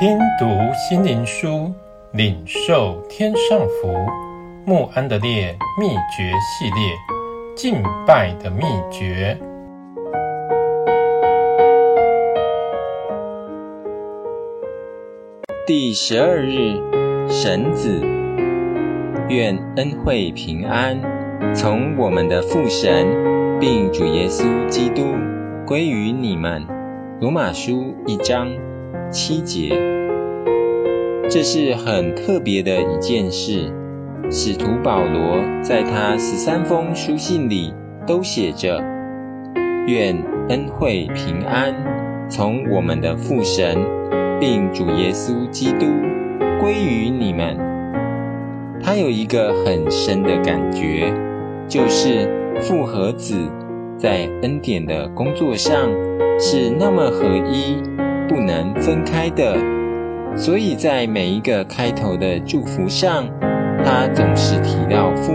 听读心灵书，领受天上福。穆安德烈秘诀系列，敬拜的秘诀。第十二日，神子，愿恩惠平安从我们的父神，并主耶稣基督归于你们。罗马书一章七节，这是很特别的一件事。使徒保罗在他十三封书信里都写着：“愿恩惠平安从我们的父神，并主耶稣基督归于你们。”他有一个很深的感觉，就是父和子在恩典的工作上是那么合一，不能分开的。所以在每一个开头的祝福上，他总是提到父，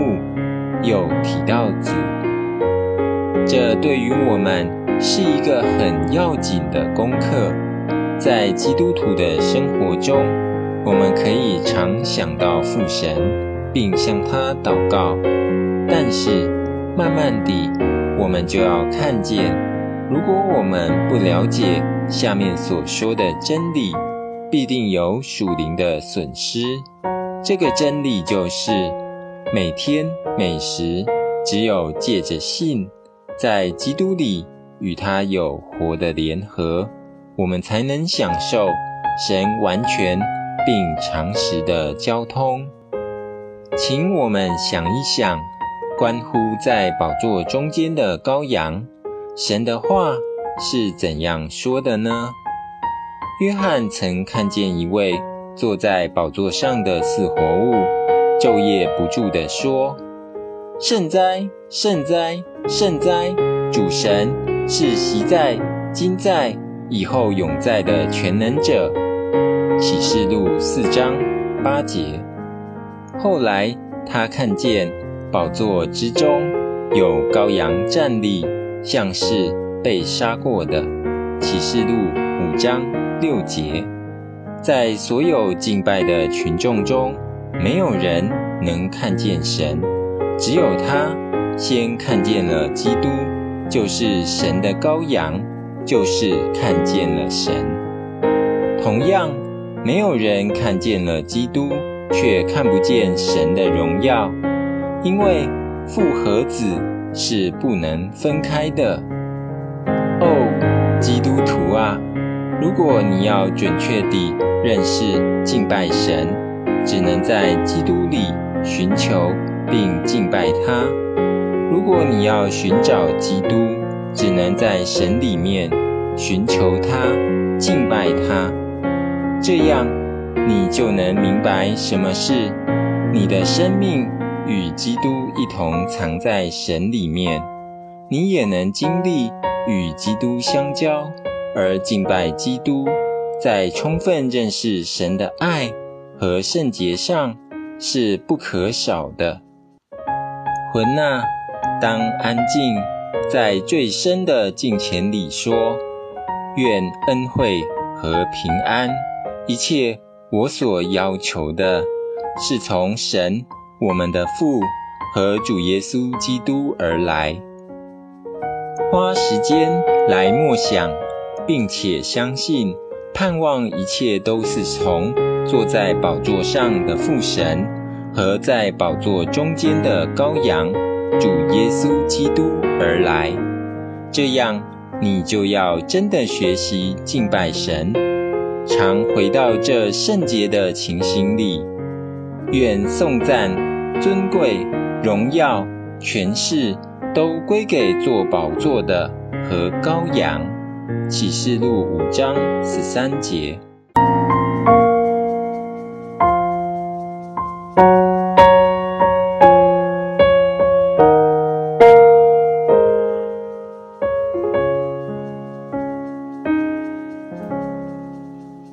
又提到子，这对于我们是一个很要紧的功课。在基督徒的生活中，我们可以常想到父神，并向他祷告。但是，慢慢地，我们就要看见，如果我们不了解下面所说的真理，必定有属灵的损失。这个真理就是，每天每时，只有借着信，在基督里与他有活的联合，我们才能享受神完全并常时的交通。请我们想一想，关乎在宝座中间的羔羊，神的话是怎样说的呢？约翰曾看见一位。坐在宝座上的四活物，昼夜不住地说：“圣哉，圣哉，圣哉！主神是昔在、今在、以后永在的全能者。”启示录四章八节。后来他看见宝座之中有羔羊站立，像是被杀过的。启示录五章六节。在所有敬拜的群众中，没有人能看见神，只有他先看见了基督，就是神的羔羊，就是看见了神。同样，没有人看见了基督，却看不见神的荣耀，因为父和子是不能分开的。哦，基督徒啊！如果你要准确地认识敬拜神，只能在基督里寻求并敬拜他；如果你要寻找基督，只能在神里面寻求他、敬拜他。这样，你就能明白什么是你的生命与基督一同藏在神里面，你也能经历与基督相交。而敬拜基督，在充分认识神的爱和圣洁上是不可少的。魂啊，当安静，在最深的敬虔里说：愿恩惠和平安，一切我所要求的，是从神我们的父和主耶稣基督而来。花时间来默想。并且相信、盼望一切都是从坐在宝座上的父神和在宝座中间的羔羊主耶稣基督而来。这样，你就要真的学习敬拜神，常回到这圣洁的情形里。愿颂赞、尊贵、荣耀、权势都归给坐宝座的和羔羊。启示录五章十三节。